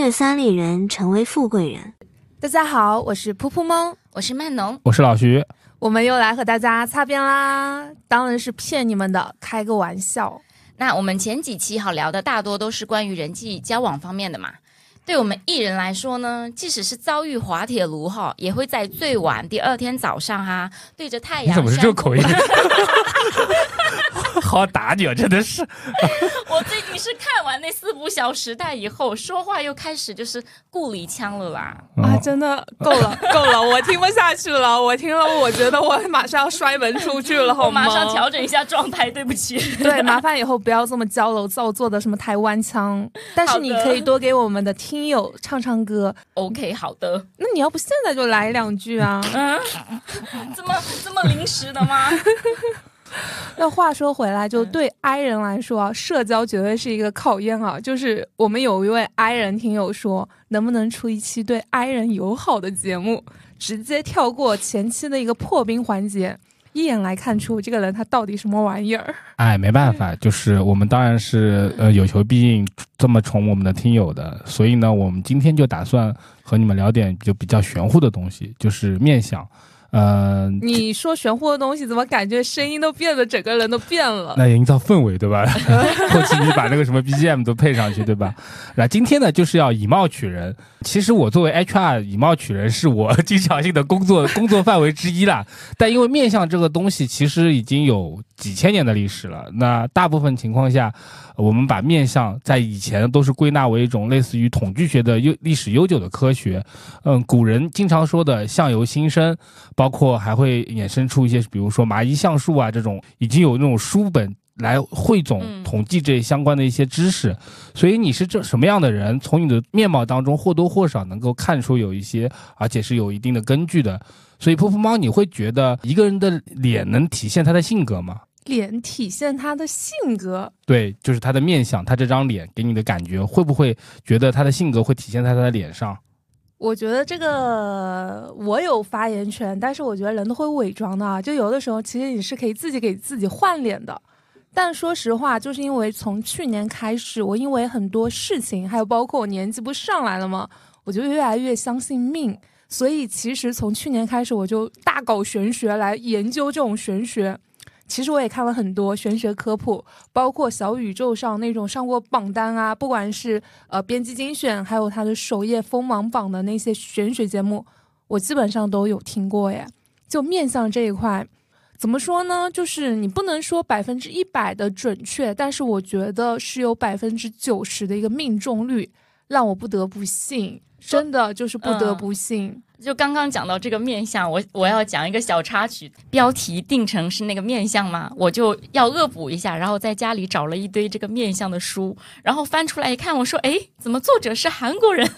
越三里人，成为富贵人。大家好，我是噗噗猫，我是曼农，我是老徐，我们又来和大家擦边啦！当然是骗你们的，开个玩笑。那我们前几期好聊的大多都是关于人际交往方面的嘛。对我们艺人来说呢，即使是遭遇滑铁卢哈，也会在最晚第二天早上哈，对着太阳。你怎么是这口音？好打你啊！真的是。我最近是看完那四部《小时代》以后，说话又开始就是故里腔了啦。啊，真的够了，够了，我听不下去了。我听了，我觉得我马上要摔门出去了，好吗？马上调整一下状态，对不起。对，麻烦以后不要这么娇柔造作的什么台湾腔。但是你可以多给我们的听友唱唱歌。OK，好的。那你要不现在就来两句啊？嗯，这么这么临时的吗？那话说回来，就对 I 人来说啊，社交绝对是一个考验啊。就是我们有一位 I 人听友说，能不能出一期对 I 人友好的节目，直接跳过前期的一个破冰环节，一眼来看出这个人他到底什么玩意儿？哎，没办法，就是我们当然是呃有求必应，这么宠我们的听友的，所以呢，我们今天就打算和你们聊点就比较玄乎的东西，就是面相。呃，你说玄乎的东西，怎么感觉声音都变得，整个人都变了？那营造氛围，对吧？后期你把那个什么 BGM 都配上去，对吧？那今天呢，就是要以貌取人。其实我作为 HR，以貌取人是我 经常性的工作工作范围之一啦。但因为面相这个东西，其实已经有几千年的历史了。那大部分情况下，我们把面相在以前都是归纳为一种类似于统计学的悠历史悠久的科学。嗯，古人经常说的“相由心生”。包括还会衍生出一些，比如说麻衣橡树啊这种，已经有那种书本来汇总统计这相关的一些知识。所以你是这什么样的人，从你的面貌当中或多或少能够看出有一些，而且是有一定的根据的。所以噗噗猫，你会觉得一个人的脸能体现他的性格吗？脸体现他的性格？对，就是他的面相，他这张脸给你的感觉，会不会觉得他的性格会体现在他的脸上？我觉得这个我有发言权，但是我觉得人都会伪装的，就有的时候其实你是可以自己给自己换脸的。但说实话，就是因为从去年开始，我因为很多事情，还有包括我年纪不上来了嘛，我就越来越相信命，所以其实从去年开始，我就大搞玄学来研究这种玄学。其实我也看了很多玄学科普，包括小宇宙上那种上过榜单啊，不管是呃编辑精选，还有它的首页锋芒榜的那些玄学节目，我基本上都有听过耶。就面向这一块，怎么说呢？就是你不能说百分之一百的准确，但是我觉得是有百分之九十的一个命中率，让我不得不信，真的就是不得不信。就刚刚讲到这个面相，我我要讲一个小插曲，标题定成是那个面相嘛，我就要恶补一下，然后在家里找了一堆这个面相的书，然后翻出来一看，我说，哎，怎么作者是韩国人？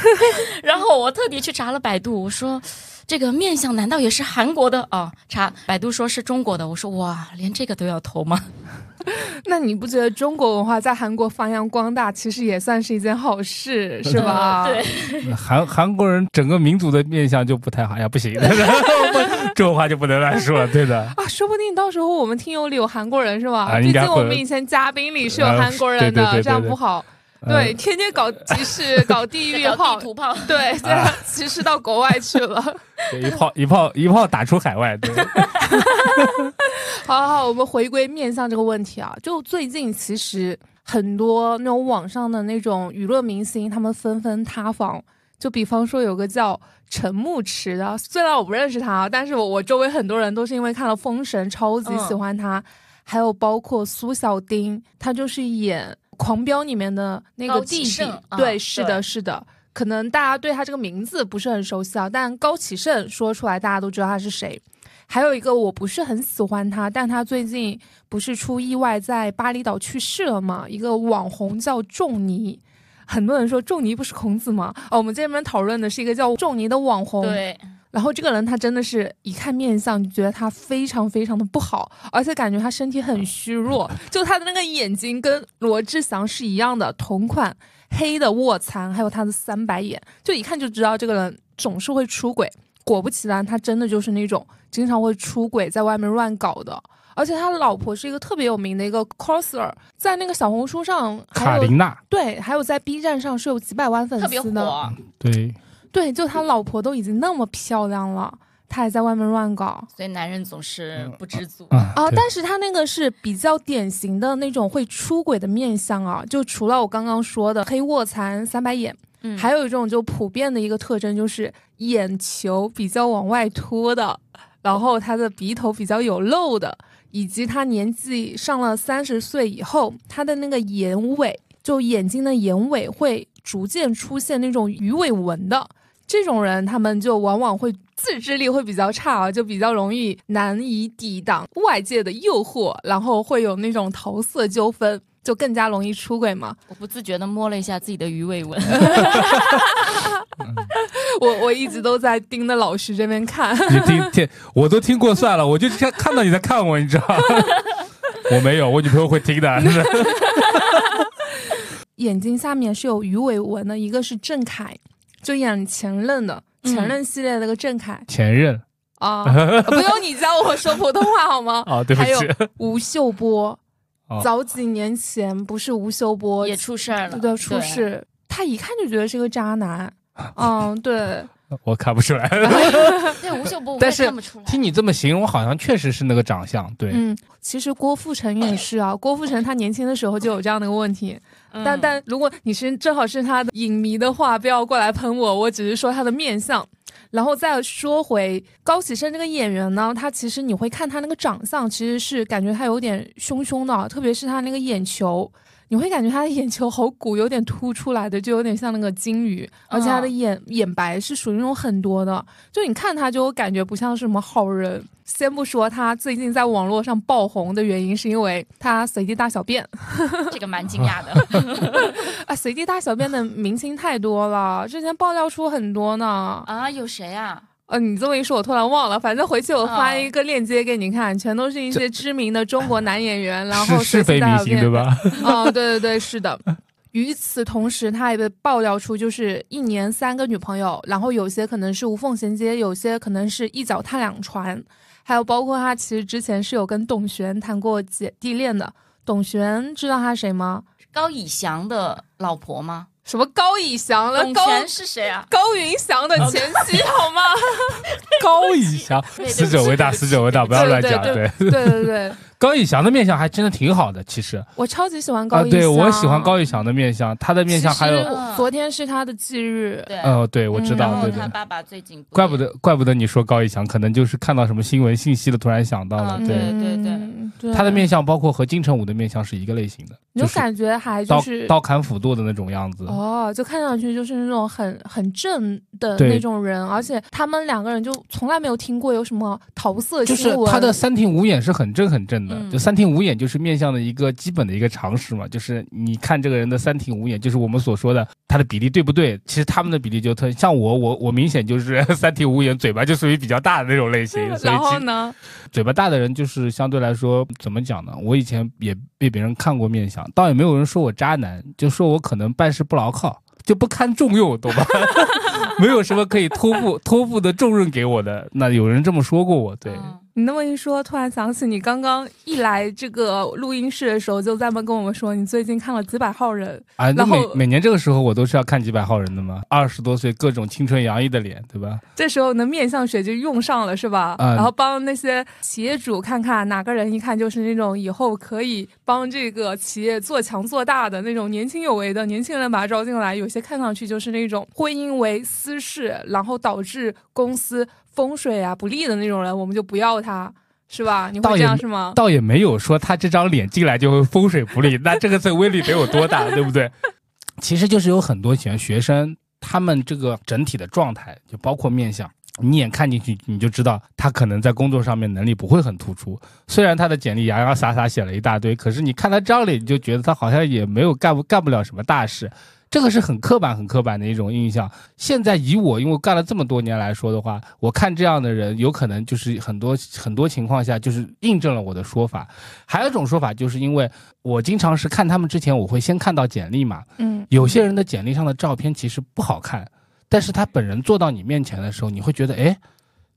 然后我特地去查了百度，我说。这个面相难道也是韩国的哦？查百度说是中国的。我说哇，连这个都要投吗？那你不觉得中国文化在韩国发扬光大，其实也算是一件好事，是吧？对，韩 韩国人整个民族的面相就不太好呀，不行，这种话就不能乱说了，对的啊，说不定到时候我们听友里有韩国人是吧？毕竟我们以前嘉宾里是有韩国人的，这样不好。对，天天搞歧视，搞地域炮，地图炮，对，歧视到国外去了，一炮一炮一炮打出海外。对，好好好，我们回归面相这个问题啊，就最近其实很多那种网上的那种娱乐明星，他们纷纷塌房。就比方说有个叫陈牧驰的，虽然我不认识他，但是我我周围很多人都是因为看了《封神》，超级喜欢他。还有包括苏小丁，他就是演。狂飙里面的那个弟弟，对，是的，是的，可能大家对他这个名字不是很熟悉啊，但高启盛说出来，大家都知道他是谁。还有一个我不是很喜欢他，但他最近不是出意外在巴厘岛去世了吗？一个网红叫仲尼，很多人说仲尼不是孔子吗？哦，我们这边讨论的是一个叫仲尼的网红。对。然后这个人他真的是一看面相就觉得他非常非常的不好，而且感觉他身体很虚弱，就他的那个眼睛跟罗志祥是一样的，同款黑的卧蚕，还有他的三白眼，就一看就知道这个人总是会出轨。果不其然，他真的就是那种经常会出轨，在外面乱搞的。而且他老婆是一个特别有名的一个 coser，在那个小红书上还有卡琳娜，对，还有在 B 站上是有几百万粉特别丝的。火，对，对，就他老婆都已经那么漂亮了，他还在外面乱搞。所以男人总是不知足。啊但是他那个是比较典型的那种会出轨的面相啊，就除了我刚刚说的黑卧蚕、三白眼，还有一种就普遍的一个特征就是眼球比较往外凸的，然后他的鼻头比较有肉的，以及他年纪上了三十岁以后，他的那个眼尾，就眼睛的眼尾会逐渐出现那种鱼尾纹的。这种人，他们就往往会自制力会比较差啊，就比较容易难以抵挡外界的诱惑，然后会有那种桃色纠纷，就更加容易出轨嘛。我不自觉的摸了一下自己的鱼尾纹，我我一直都在盯着老师这边看，你听听，我都听过算了，我就看看到你在看我，你知道吗？我没有，我女朋友会听的。眼睛下面是有鱼尾纹的，一个是郑恺，就演前任的嗯前任系列的那个郑恺、前任啊，不用你教我说普通话好吗？啊，对不还有起，吴秀波，哦早几年前不是吴秀波也出事儿了，对出事，他一看就觉得是个渣男。嗯，对，我看不出来。对吴秀波，但是看不出来。听你这么形容，好像确实是那个长相。对，嗯，其实郭富城也是啊，郭富城他年轻的时候就有这样的一个问题，嗯但但如果你是正好是他的影迷的话，不要过来喷我，我只是说他的面相。然后再说回高启盛这个演员呢，他其实你会看他那个长相，其实是感觉他有点凶凶的，特别是他那个眼球，你会感觉他的眼球好鼓，有点凸出来的，就有点像那个金鱼，而且他的眼、眼白是属于那种很多的，就你看他就感觉不像是什么好人。先不说他最近在网络上爆红的原因，是因为他随地大小便。这个蛮惊讶的 啊，随地大小便的明星太多了，之前爆料出很多呢。啊！有谁啊？呃，你这么一说，我突然忘了。反正回去我发哦一个链接给你看，全都是一些知名的中国男演员，然后是是非明星对？吧？哦，对对对，是的。与此同时，他也被爆料出，就是一年三个女朋友，然后有些可能是无缝衔接，有些可能是一脚踏两船，还有包括他其实之前是有跟董璇谈过姐弟恋的。董璇知道他谁吗？高以翔的老婆吗？什么高以翔了？高是谁啊？高云翔的前妻好吗？高以翔，死者为大，死者为大，不要乱讲。对对，对对对，高以翔的面相还真的挺好的，其实我超级喜欢啊，高以翔。对我喜欢高以翔的面相，他的面相还有昨天是他的忌日，对，呃，对我知嗯道，对对。他爸爸最近怪不得，怪不得你说高以翔，可能就是看到什么新闻信息了，突然想到了。嗯对，对对他的面相包括和金城武的面相是一个类型的，你就就是感觉还就是刀砍斧剁的那种样子。哦，就看上去就是那种很很正的那种人，而且他们两个人就从来没有听过有什么桃色就新闻。是他的三庭五眼是很正很正的，嗯就三庭五眼就是面相的一个基本的一个常识嘛，就是你看这个人的三庭五眼，就是我们所说的他的比例对不对？其实他们的比例就特像我，我我明显就是 三庭五眼，嘴巴就属于比较大的那种类型，然后呢？嘴巴大的人就是相对来说怎么讲呢？我以前也被别人看过面相，倒也没有人说我渣男，就说我可能办事不牢靠，就不堪重用，懂吧？没有什么可以托付 托付的重任给我的。那有人这么说过我，对。嗯你那么一说，突然想起你刚刚一来这个录音室的时候，就在那跟我们说你最近看了几百号人，啊，那然后每每年这个时候我都是要看几百号人的嘛，二十多岁各种青春洋溢的脸，对吧？这时候你的面向谁就用上了，是吧？嗯然后帮那些企业主看看哪个人一看就是那种以后可以帮这个企业做强做大的那种年轻有为的年轻人，把他招进来。有些看上去就是那种婚姻为私事，然后导致公司风水啊不利的那种人，我们就不要他，是吧？你会这样是吗？倒也没有说他这张脸进来就会风水不利，那这个这威力得有多大，对不对？其实就是有很多学学生，他们这个整体的状态，就包括面相，你一眼看进去你就知道他可能在工作上面能力不会很突出。虽然他的简历洋洋洒洒写了一大堆，可是你看他这张脸，你就觉得他好像也没有干不干不了什么大事。这个是很刻板、很刻板的一种印象。现在以我，因为干了这么多年来说的话，我看这样的人，有可能就是很多很多情况下就是印证了我的说法。还有一种说法，就是因为我经常是看他们之前，我会先看到简历嘛。嗯，有些人的简历上的照片其实不好看，但是他本人坐到你面前的时候，你会觉得，哎，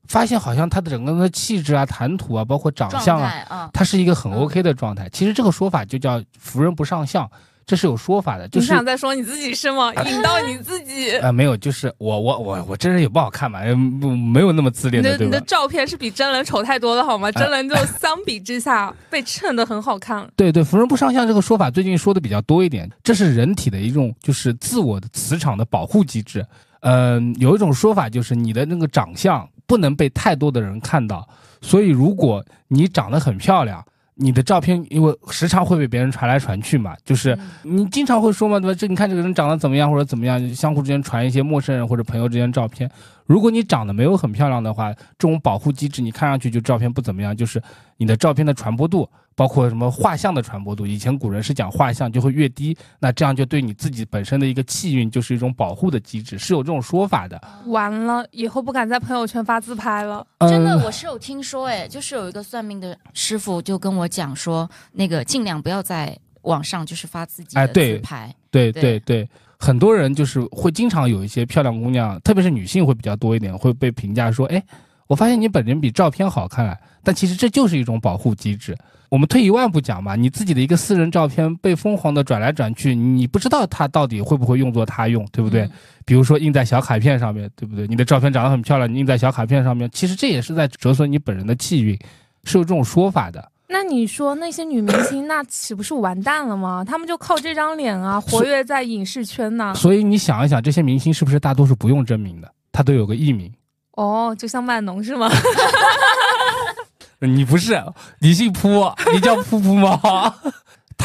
发现好像他的整个人的气质啊、谈吐啊，包括长相啊，他是一个很嗯 OK 的状态。其实这个说法就叫福人不上相，这是有说法的，就是你想再说你自己是吗？引到你自己。呃没有，就是我我我我真人也不好看嘛，呃不没有那么自恋的，你的你的？照片是比真人丑太多了好吗？真人就 相比之下被衬得很好看。对对，福人不上相这个说法最近说的比较多一点，这是人体的一种就是自我的磁场的保护机制。嗯、有一种说法就是你的那个长相不能被太多的人看到，所以如果你长得很漂亮，你的照片因为时常会被别人传来传去嘛，就是嗯你经常会说嘛，对吧？这你看这个人长得怎么样或者怎么样，相互之间传一些陌生人或者朋友之间照片。如果你长得没有很漂亮的话，这种保护机制你看上去就照片不怎么样，就是你的照片的传播度，包括什么画像的传播度，以前古人是讲画像就会越低，那这样就对你自己本身的一个气运就是一种保护的机制，是有这种说法的。完了，以后不敢在朋友圈发自拍了。真的，嗯我是有听说，哎，就是有一个算命的师傅就跟我讲说，那个尽量不要在网上就是发自己的哎对。自拍，对对。对对，很多人就是会经常有一些漂亮姑娘，特别是女性会比较多一点，会被评价说，哎，我发现你本人比照片好看啊。但其实这就是一种保护机制。我们退一万步讲嘛，你自己的一个私人照片被疯狂的转来转去，你不知道它到底会不会用作他用，对不对？嗯比如说印在小卡片上面，对不对？你的照片长得很漂亮，你印在小卡片上面，其实这也是在折损你本人的气运，是有这种说法的。那你说那些女明星，那岂不是完蛋了吗？她们就靠这张脸啊，活跃在影视圈呢。所以你想一想，这些明星是不是大多数不用真名的，他都有个艺名？哦，就像万农是吗？你不是，你姓扑，你叫扑扑猫。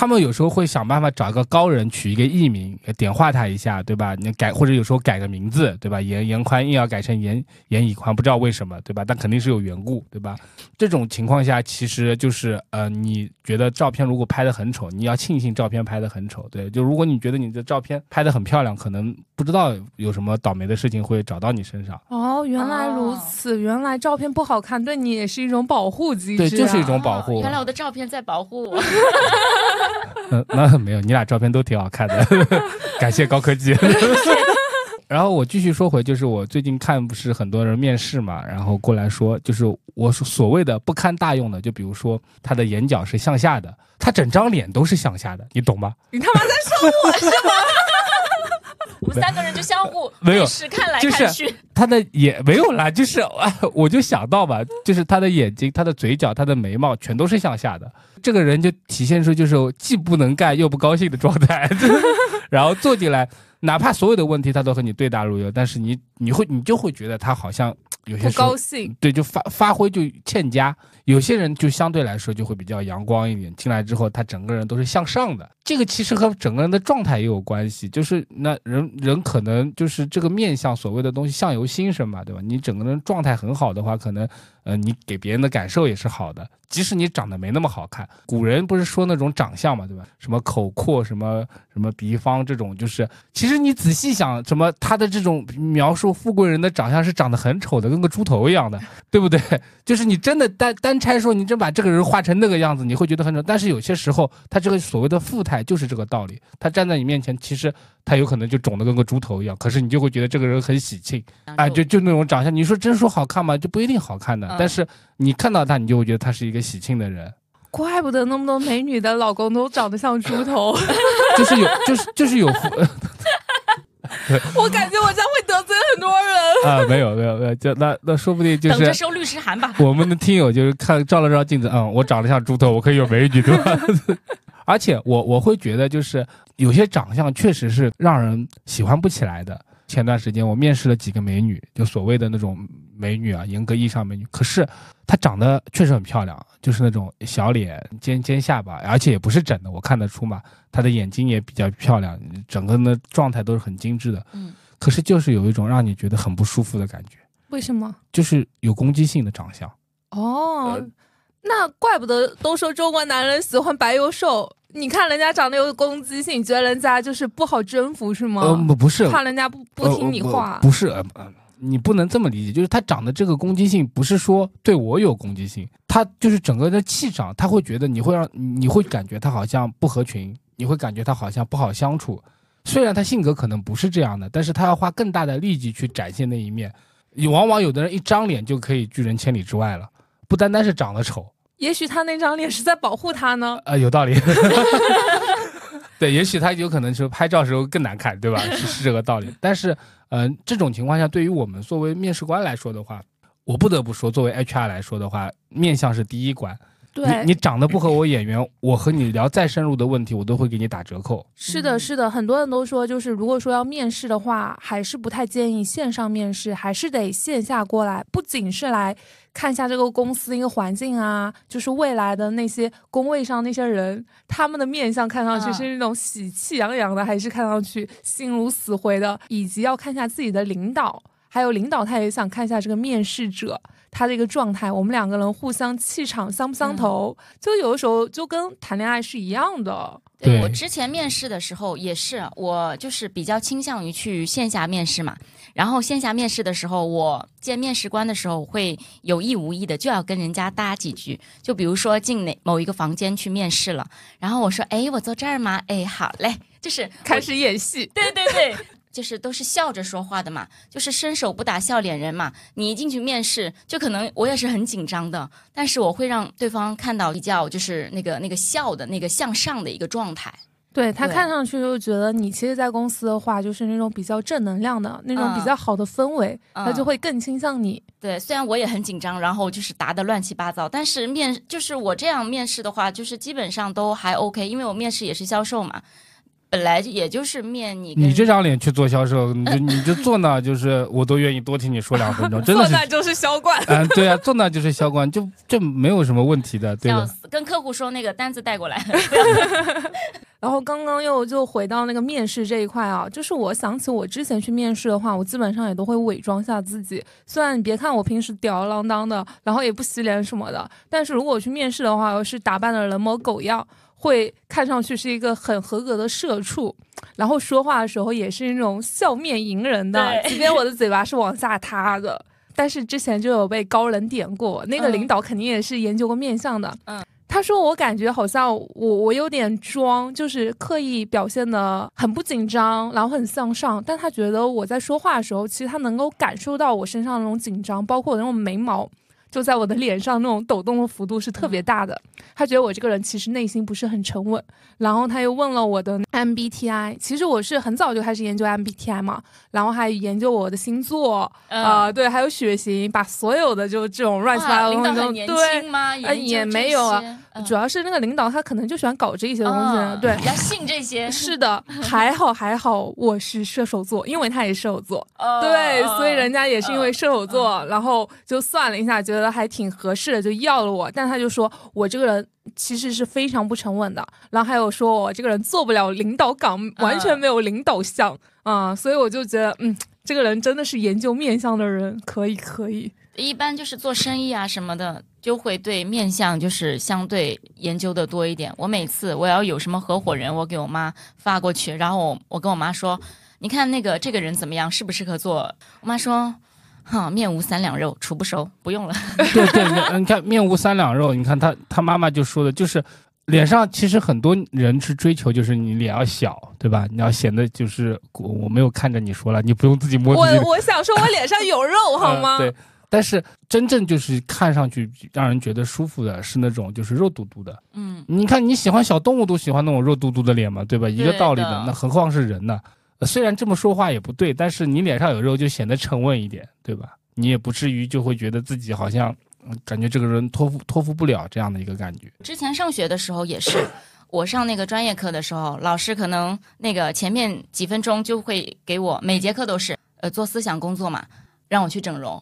他们有时候会想办法找一个高人取一个艺名，点化他一下，对吧？你改或者有时候改个名字，对吧？严严宽硬要改成严严以宽，不知道为什么，对吧？但肯定是有缘故，对吧？这种情况下，其实就是呃，你觉得照片如果拍的很丑，你要庆幸照片拍的很丑，对。就如果你觉得你的照片拍的很漂亮，可能不知道有什么倒霉的事情会找到你身上。哦，原来如此，原来照片不好看对你也是一种保护机制、啊。对，就是一种保护。哦 原来我的照片在保护我。嗯，那没有，你俩照片都挺好看的，感谢高科技。然后我继续说回，就是我最近看不是很多人面试嘛，然后过来说，就是我所谓的不堪大用的，就比如说他的眼角是向下的，他整张脸都是向下的，你懂吗？你他妈在说我是吗？我们三个人就相互 没有对视看来就是看去，他的眼没有啦，就是哎，我就想到吧，就是他的眼睛、他的嘴角、他的眉毛全都是向下的，这个人就体现出就是既不能干又不高兴的状态，然后坐进来，哪怕所有的问题他都和你对答如流，但是你你会你就会觉得他好像有些不高兴。对，就发发挥就欠佳。有些人就相对来说就会比较阳光一点，进来之后他整个人都是向上的。这个其实和整个人的状态也有关系，就是那人人可能就是这个面相所谓的东西相由心生嘛，对吧？你整个人状态很好的话，可能呃你给别人的感受也是好的，即使你长得没那么好看。古人不是说那种长相嘛，对吧？什么口阔，什么什么鼻方这种，就是其实你仔细想，什么他的这种描述富贵人的长相是长得很丑的，跟个猪头一样的，对不对？就是你真的单单拆说，你真把这个人画成那个样子，你会觉得很丑。但是有些时候，他这个所谓的富态就是这个道理。他站在你面前，其实他有可能就肿得跟个猪头一样，可是你就会觉得这个人很喜庆，哎，就就那种长相。你说真说好看吗？就不一定好看的。嗯但是你看到他，你就会觉得他是一个喜庆的人，怪不得那么多美女的老公都长得像猪头，就是有，就是就是有富。我感觉我将会得罪很多人。啊，没有没有没有，就那那说不定就是等着收律师函吧。我们的听友就是看照了照镜子，嗯，我长得像猪头，我可以有美女对吧？而且我我会觉得就是有些长相确实是让人喜欢不起来的。前段时间我面试了几个美女，就所谓的那种美女啊，严格意义上美女，可是她长得确实很漂亮，就是那种小脸、尖尖下巴，而且也不是整的，我看得出嘛。她的眼睛也比较漂亮，整个的状态都是很精致的。嗯，可是就是有一种让你觉得很不舒服的感觉，为什么？就是有攻击性的长相。哦，呃那怪不得都说中国男人喜欢白又瘦。你看人家长得有攻击性，你觉得人家就是不好征服是吗？呃，不不是，怕人家不不听你呃话。不不是，呃呃你不能这么理解，就是他长的这个攻击性，不是说对我有攻击性，他就是整个的气场，他会觉得你会让你会感觉他好像不合群，你会感觉他好像不好相处。虽然他性格可能不是这样的，但是他要花更大的力气去展现那一面。往往有的人一张脸就可以拒人千里之外了，不单单是长得丑，也许他那张脸是在保护他呢。呃，有道理。对，也许他有可能是拍照时候更难看，对吧？是是这个道理。但是，嗯、这种情况下，对于我们作为面试官来说的话，我不得不说，作为 HR 来说的话，面相是第一关。对，你你长得不合我眼缘，我和你聊再深入的问题，我都会给你打折扣。是的，是的，很多人都说，就是如果说要面试的话，还是不太建议线上面试，还是得线下过来。不仅是来看一下这个公司一个环境啊，就是未来的那些工位上那些人，他们的面相看上去嗯是那种喜气洋洋的，还是看上去心如死灰的，以及要看一下自己的领导，还有领导他也想看一下这个面试者。他的一个状态，我们两个人互相气场相不相投，就有的时候就跟谈恋爱是一样的。对对我之前面试的时候也是，我就是比较倾向于去线下面试嘛。然后线下面试的时候，我见面试官的时候会有意无意的就要跟人家搭几句，就比如说进哪某一个房间去面试了，然后我说：“哎，我坐这儿吗？”哎，好嘞，就是开始演戏，对对对，就是都是笑着说话的嘛，就是伸手不打笑脸人嘛。你一进去面试，就可能我也是很紧张的，但是我会让对方看到比较就是那个那个笑的那个向上的一个状态。对他看上去就觉得你其实，在公司的话，就是那种比较正能量的那种嗯比较好的氛围，嗯他就会更倾向你。对，虽然我也很紧张，然后就是答的乱七八糟，但是面就是我这样面试的话，就是基本上都还 OK，因为我面试也是销售嘛，本来也就是面你你这张脸去做销售，你就 你就坐那，就是我都愿意多听你说两分钟，真的是坐那就是销冠。嗯，对啊，坐那就是销冠，就这没有什么问题的，对的。笑死，跟客户说那个单子带过来，然后刚刚又就回到那个面试这一块啊，就是我想起我之前去面试的话，我基本上也都会伪装下自己。虽然你别看我平时吊儿郎当的，然后也不洗脸什么的，但是如果我去面试的话，我是打扮的人模狗样，会看上去是一个很合格的社畜，然后说话的时候也是那种笑面迎人的，即便我的嘴巴是往下塌的。但是之前就有被高人点过，那个嗯领导肯定也是研究过面相的，嗯他说：“我感觉好像我我有点装，就是刻意表现的很不紧张，然后很向上。但他觉得我在说话的时候，其实他能够感受到我身上那种紧张，包括我那种眉毛就在我的脸上那种抖动的幅度是特别大的。他觉得我这个人其实内心不是很沉稳。然后他又问了我的 MBTI，其实我是很早就开始研究 MBTI 嘛，然后还研究我的星座，啊、嗯，对，还有血型，把所有的就这种乱七八，糟的领导东西都对。”轻吗？呃也没有啊，嗯主要是那个领导他可能就喜欢搞这些东西，嗯对比。较信这些，是的，还好还好，我是射手座，因为他也是射手座，哦对，哦所以人家也是因为射手座，然后就算了一下，觉得还挺合适的，就要了我。但他就说我这个人其实是非常不沉稳的，然后还有说我这个人做不了领导岗，完全没有领导相啊、所以我就觉得，嗯，这个人真的是研究面相的人，可以可以。一般就是做生意啊什么的，就会对面相就是相对研究的多一点。我每次我要有什么合伙人，我给我妈发过去，然后我我跟我妈说，你看那个这个人怎么样，适不适合做？我妈说，哈，面无三两肉，处不熟，不用了。对对，你你看面无三两肉，你看他他妈妈就说的就是。脸上其实很多人是追求，就是你脸要小，对吧？你要显得就是我我没有看着你说了，你不用自己摸自己我我想说，我脸上有肉 好吗？呃对，但是真正就是看上去让人觉得舒服的是那种就是肉嘟嘟的。嗯，你看你喜欢小动物都喜欢那种肉嘟嘟的脸嘛，对吧？一个道理的的，那何况是人呢？呃虽然这么说话也不对，但是你脸上有肉就显得沉稳一点，对吧？你也不至于就会觉得自己好像嗯感觉这个人托付托付不了这样的一个感觉。之前上学的时候也是，我上那个专业课的时候，老师可能那个前面几分钟就会给我每节课都是呃做思想工作嘛，让我去整容。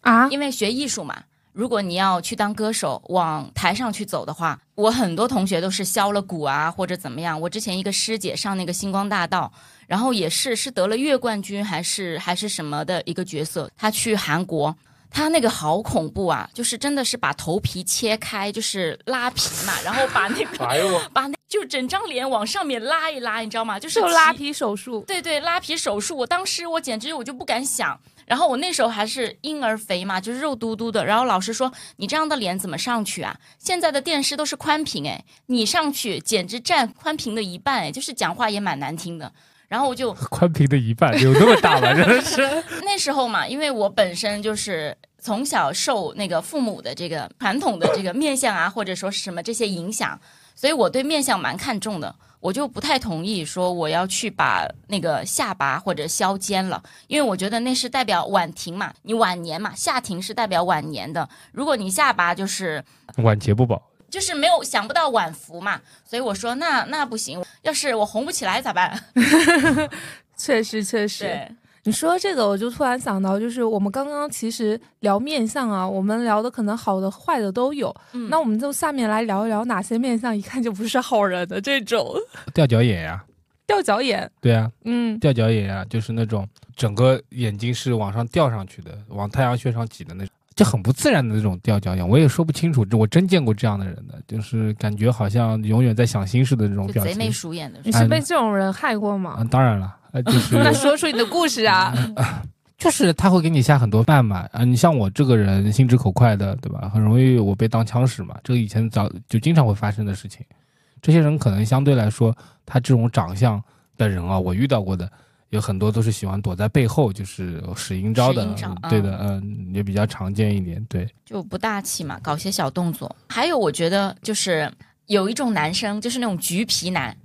啊，因为学艺术嘛，如果你要去当歌手，往台上去走的话，我很多同学都是削了骨啊，或者怎么样。我之前一个师姐上那个星光大道，然后也是是得了月冠军还是还是什么的一个角色，她去韩国。她那个好恐怖啊！就是真的是把头皮切开，就是拉皮嘛，然后把那个 哎，把那就整张脸往上面拉一拉，你知道吗？就是就拉皮手术。对对，拉皮手术，我当时我简直我就不敢想。然后我那时候还是婴儿肥嘛，就是肉嘟嘟的。然后老师说：“你这样的脸怎么上去啊？现在的电视都是宽屏，哎，你上去简直占宽屏的一半，哎，就是讲话也蛮难听的。”然后我就 宽屏的一半有那么大吗？真的是。那时候嘛，因为我本身就是从小受那个父母的这个传统的这个面相啊，或者说是什么这些影响，所以我对面相蛮看重的。我就不太同意说我要去把那个下巴或者削尖了，因为我觉得那是代表晚庭嘛，你晚年嘛，下庭是代表晚年的。如果你下巴就是晚节不保，就是没有想不到晚福嘛，所以我说那那不行，要是我红不起来咋办？确 实确实。对，你说这个，我就突然想到，就是我们刚刚其实聊面相啊，我们聊的可能好的坏的都有。嗯那我们就下面来聊一聊哪些面相一看就不是好人的这种吊脚眼呀、吊脚眼。对啊，嗯，吊脚眼呀、就是那种整个眼睛是往上吊上去的，往太阳穴上挤的那种，就很不自然的那种吊脚眼。我也说不清楚，这我真见过这样的人的，就是感觉好像永远在想心事的这种表情贼眉。鼠眼的。你是被这种人害过吗啊，？当然了，呃，就是那说出你的故事啊！就是他会给你下很多饭嘛，啊，你像我这个人心直口快的，对吧？很容易我被当枪使嘛，这个以前早就经常会发生的事情。这些人可能相对来说，他这种长相的人啊，我遇到过的有很多都是喜欢躲在背后，就是使阴招的对的，嗯，也比较常见一点，对。就不大气嘛，搞些小动作。还有，我觉得就是有一种男生，就是那种橘皮男。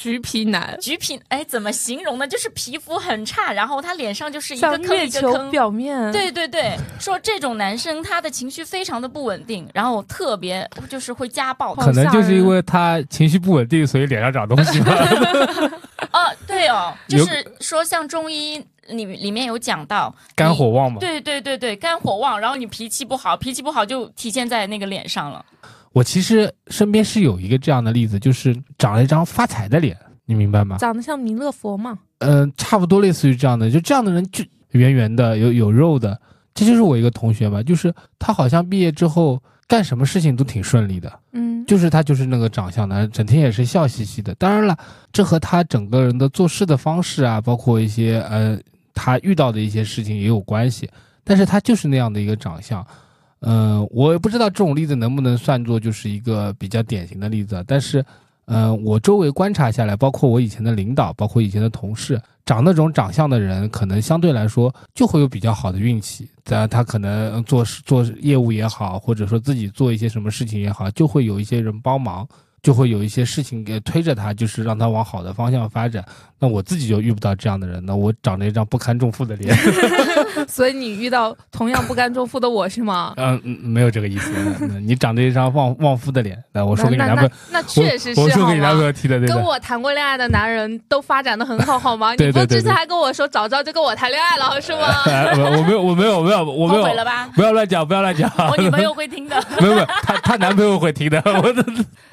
橘皮男，橘皮，哎，怎么形容呢？就是皮肤很差，然后他脸上就是一个坑一个坑。表面。，对对对，说这种男生他的情绪非常的不稳定，然后特别就是会家暴。可能就是因为他情绪不稳定，所以脸上长东西吧。哦，对哦，就是说像中医里里面有讲到，肝火旺嘛。对对对对，肝火旺，然后你脾气不好，脾气不好就体现在那个脸上了。我其实身边是有一个这样的例子，就是长了一张发财的脸，你明白吗？长得像弥勒佛嘛。嗯、差不多类似于这样的，就这样的人就圆圆的，有有肉的，这就是我一个同学吧，就是他好像毕业之后干什么事情都挺顺利的，嗯，就是他就是那个长相的，整天也是笑嘻嘻的。当然了，这和他整个人的做事的方式啊，包括一些呃他遇到的一些事情也有关系，但是他就是那样的一个长相。嗯、我也不知道这种例子能不能算作就是一个比较典型的例子，但是，嗯、我周围观察下来，包括我以前的领导，包括以前的同事，长那种长相的人，可能相对来说就会有比较好的运气。在他可能做事做业务也好，或者说自己做一些什么事情也好，就会有一些人帮忙，就会有一些事情给推着他，就是让他往好的方向发展。那我自己就遇不到这样的人，那我长着一张不堪重负的脸。所以你遇到同样不堪重负的我是吗？嗯，嗯没有这个意思。嗯你长着一张旺旺夫的脸，来我说给你男朋友那，那确实是我我说给你男朋？友提的。跟我谈过恋爱的男人都发展的很好，好吗？对你不对对对之前还跟我说早知道就跟我谈恋爱了，是吗？哎 我我没有，我没有，我没有，我没有后悔，了吧？不要乱讲，不要乱讲。我女朋友会听的。没 有没有，她她男朋友会听的。我的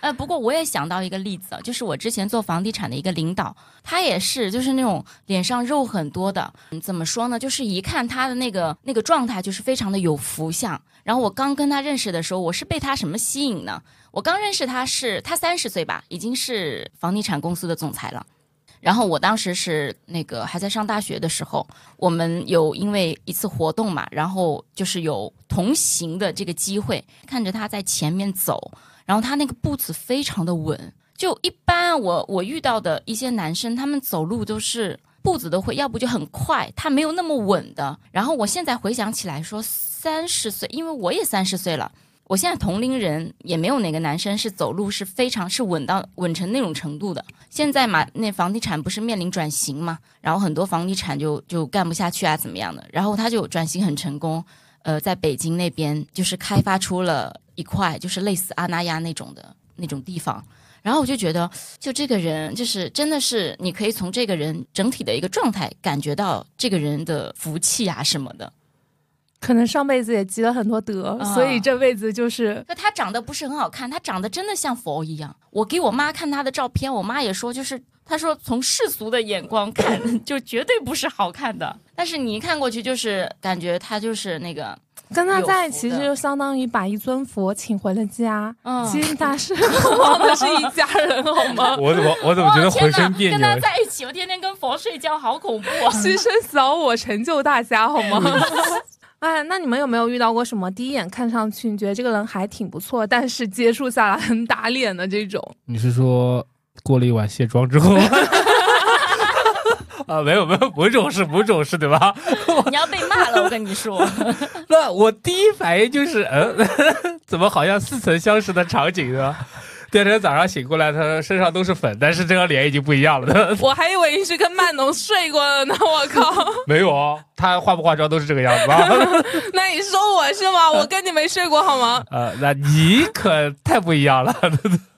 呃，不过我也想到一个例子啊，就是我之前做房地产的一个领导，他也是就是那种脸上肉很多的，怎么说呢？就是一看他的那个那个状态，就是非常的有福相。然后我刚跟他认识的时候，我是被他什么吸引呢？我刚认识他是他三十岁吧，已经是房地产公司的总裁了。然后我当时是那个还在上大学的时候，我们有因为一次活动嘛，然后就是有同行的这个机会，看着他在前面走，然后他那个步子非常的稳，就一般我我遇到的一些男生，他们走路都是步子都会，要不就很快，他没有那么稳的。然后我现在回想起来说，三十岁，因为我也三十岁了。我现在同龄人也没有哪个男生是走路是非常是稳到稳成那种程度的。现在嘛，那房地产不是面临转型嘛，然后很多房地产就就干不下去啊，怎么样的？然后他就转型很成功，呃，在北京那边就是开发出了一块就是类似阿那亚那种的那种地方。然后我就觉得，就这个人，就是真的是你可以从这个人整体的一个状态感觉到这个人的福气啊什么的。可能上辈子也积了很多德，啊所以这辈子就是那他长得不是很好看，他长得真的像佛一样。我给我妈看他的照片，我妈也说，就是她说从世俗的眼光看，就绝对不是好看的。但是你一看过去，就是感觉他就是那个，跟他在一起，其实就相当于把一尊佛请回了家。嗯，其实他是忘的是一家人，好吗？我怎么我怎么觉得浑身别跟他？在一起，我天天跟佛睡觉，好恐怖啊！牺牲小我，成就大家，好吗？哎，那你们有没有遇到过什么第一眼看上去你觉得这个人还挺不错，但是接触下来很打脸的这种？你是说过了一晚卸妆之后？啊，没有没有，不是这种事，不是这种事，对吧？你要被骂了，我跟你说。那我第一反应就是，嗯，怎么好像似曾相识的场景呢？第二天早上醒过来，他身上都是粉，但是这张脸已经不一样了。我还以为你是跟曼农睡过了呢，我靠！没有啊，他化不化妆都是这个样子啊？那你说我是吗？我跟你没睡过好吗？呃，那你可太不一样了。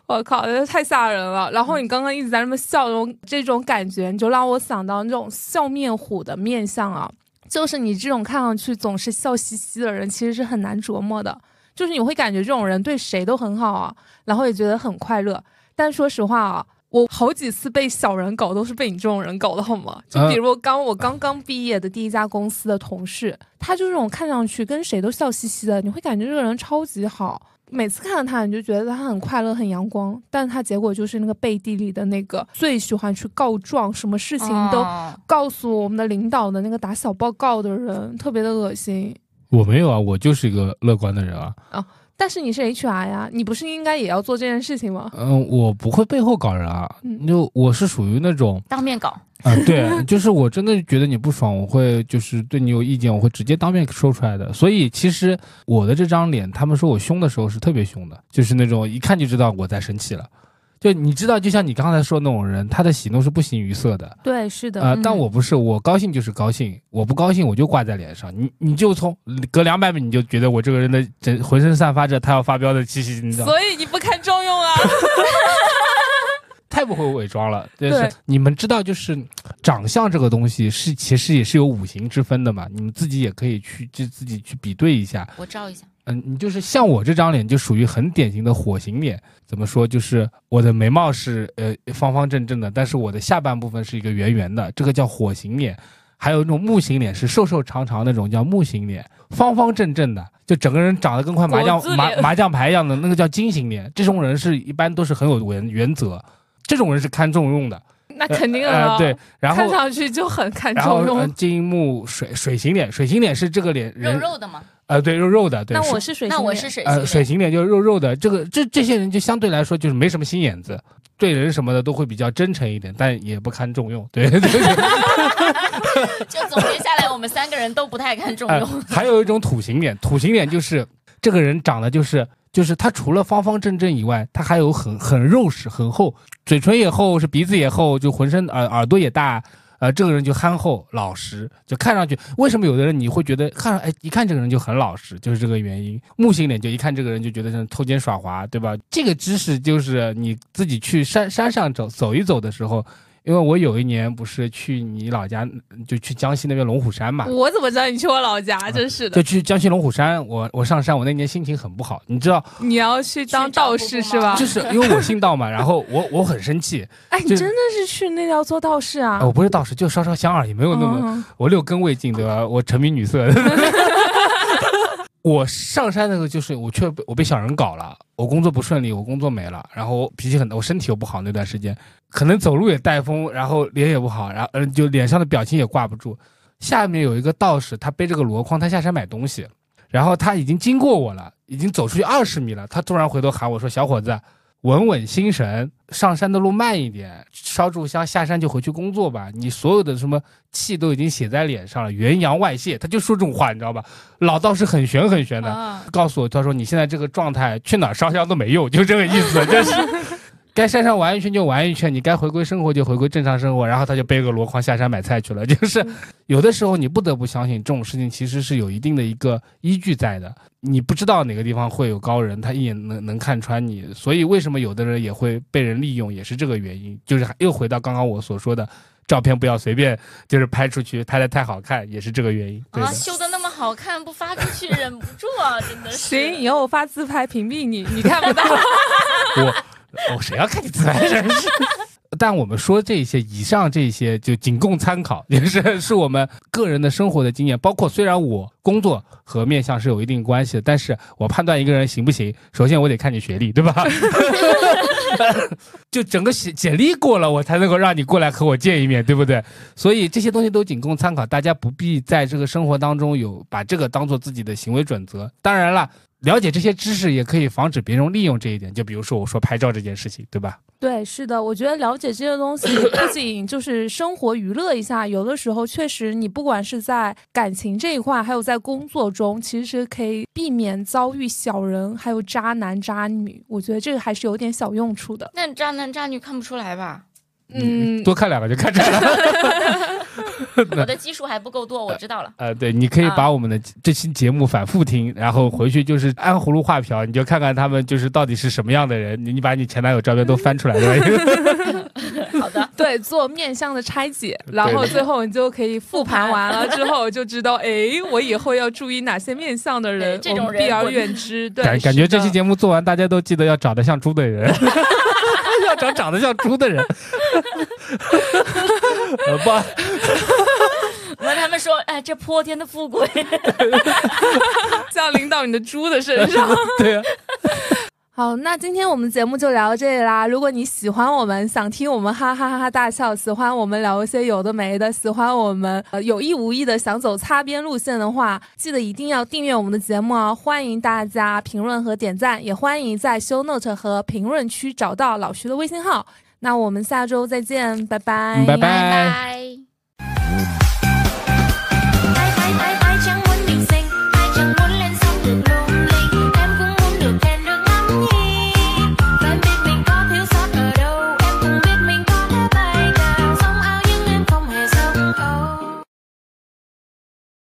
我靠，这太吓人了！然后你刚刚一直在那么笑容，这种感觉，你就让我想到那种笑面虎的面相啊，就是你这种看上去总是笑嘻嘻的人，其实是很难琢磨的。就是你会感觉这种人对谁都很好啊，然后也觉得很快乐。但说实话啊，我好几次被小人搞都是被你这种人搞的，好吗？就比如刚我刚刚毕业的第一家公司的同事，他就这种看上去跟谁都笑嘻嘻的，你会感觉这个人超级好。每次看到他，你就觉得他很快乐、很阳光，但是他结果就是那个背地里的那个最喜欢去告状，什么事情都告诉我们的领导的那个打小报告的人，特别的恶心。我没有啊，我就是一个乐观的人啊。啊，但是你是 HR 呀，你不是应该也要做这件事情吗？嗯，我不会背后搞人啊，就我是属于那种当面搞。啊，对，就是我真的觉得你不爽，我会就是对你有意见，我会直接当面说出来的。所以其实我的这张脸，他们说我凶的时候是特别凶的，就是那种一看就知道我在生气了。就你知道，就像你刚才说那种人，他的喜怒是不形于色的。对，是的。呃，但我不是，我高兴就是高兴，我不高兴我就挂在脸上。你你就从隔两百米你就觉得我这个人的整浑身散发着他要发飙的气息，你知道？所以你不堪重用啊。太不会伪装了，就是你们知道，就是长相这个东西是其实也是有五行之分的嘛，你们自己也可以去就自己去比对一下。我照一下，嗯，你就是像我这张脸就属于很典型的火型脸，怎么说？就是我的眉毛是呃方方正正的，但是我的下半部分是一个圆圆的，这个叫火型脸。还有那种木型脸是瘦瘦长长那种叫木型脸，方方正正的，就整个人长得跟块麻将麻麻将牌一样的那个叫金型脸。这种人是一般都是很有原原则。这种人是看重用的，那肯定啊，对，然后看上去就很看重用。金木水水型脸，水型脸是这个脸肉肉的吗？呃，对，肉肉的。对，那我是水，那我是水，呃，水型脸就是肉肉的。这个这这些人就相对来说就是没什么心眼子，对人什么的都会比较真诚一点，但也不堪重用。对对对。就总结下来，我们三个人都不太看重用。还有一种土型脸，土型脸就是这个人长得就是。就是他除了方方正正以外，他还有很很肉实、很厚，嘴唇也厚，是鼻子也厚，就浑身耳耳朵也大，呃，这个人就憨厚老实，就看上去为什么有的人你会觉得看哎一看这个人就很老实，就是这个原因。木星脸就一看这个人就觉得像偷奸耍滑，对吧？这个知识就是你自己去山山上走走一走的时候。因为我有一年不是去你老家，就去江西那边龙虎山嘛。我怎么知道你去我老家？真是的。就去江西龙虎山，我我上山，我那年心情很不好，你知道？你要去当道士是吧？就是因为我姓道嘛，然后我我很生气。哎，你真的是去那要做道士啊？我不是道士，就烧烧香而已，没有那么我六根未净，对吧？我沉迷女色。我上山的时候就是我却被我被小人搞了，我工作不顺利，我工作没了，然后脾气很，我身体又不好，那段时间可能走路也带风，然后脸也不好，然后嗯就脸上的表情也挂不住。下面有一个道士，他背着个箩筐，他下山买东西，然后他已经经过我了，已经走出去二十米了，他突然回头喊我说：“小伙子。”稳稳心神，上山的路慢一点，烧柱香，下山就回去工作吧。你所有的什么气都已经写在脸上了，元阳外泄。他就说这种话，你知道吧？老道士很玄很玄的，告诉我，他说你现在这个状态，去哪烧香都没用，就这个意思，就是。该山上玩一圈就玩一圈，你该回归生活就回归正常生活，然后他就背个箩筐下山买菜去了。就是有的时候你不得不相信这种事情其实是有一定的一个依据在的。你不知道哪个地方会有高人，他一眼能能看穿你。所以为什么有的人也会被人利用，也是这个原因。就是又回到刚刚我所说的，照片不要随便就是拍出去，拍的太好看也是这个原因。啊，修的那么好看，不发出去忍不住啊，真的是。行，以后我发自拍屏蔽你，你看不到。我。哦，谁要看你自拍？真是。但我们说这些，以上这些就仅供参考，也是是我们个人的生活的经验。包括虽然我工作和面相是有一定关系的，但是我判断一个人行不行，首先我得看你学历，对吧？就整个简简历过了，我才能够让你过来和我见一面，对不对？所以这些东西都仅供参考，大家不必在这个生活当中有把这个当做自己的行为准则。当然了。了解这些知识，也可以防止别人利用这一点。就比如说我说拍照这件事情，对吧？对，是的，我觉得了解这些东西 不仅就是生活娱乐一下，有的时候确实你不管是在感情这一块，还有在工作中，其实可以避免遭遇小人还有渣男渣女。我觉得这个还是有点小用处的。那渣男渣女看不出来吧？嗯，多看两个就看出来了。我的基数还不够多，我知道了。呃，对，你可以把我们的这期节目反复听，然后回去就是按葫芦画瓢，你就看看他们就是到底是什么样的人。你你把你前男友照片都翻出来，对吧？好的，对，做面相的拆解，然后最后你就可以复盘完了之后就知道，哎，我以后要注意哪些面相的人，这种人避而远之。对，感感觉这期节目做完，大家都记得要找得像猪的人，要找长得像猪的人。呃不。那他们说，哎，这泼天的富贵降临到你的猪的身上。对呀。好，那今天我们节目就聊到这里啦。如果你喜欢我们，想听我们哈哈哈哈大笑，喜欢我们聊一些有的没的，喜欢我们呃有意无意的想走擦边路线的话，记得一定要订阅我们的节目哦。欢迎大家评论和点赞，也欢迎在 show note 和评论区找到老徐的微信号。那我们下周再见，拜拜，拜拜拜。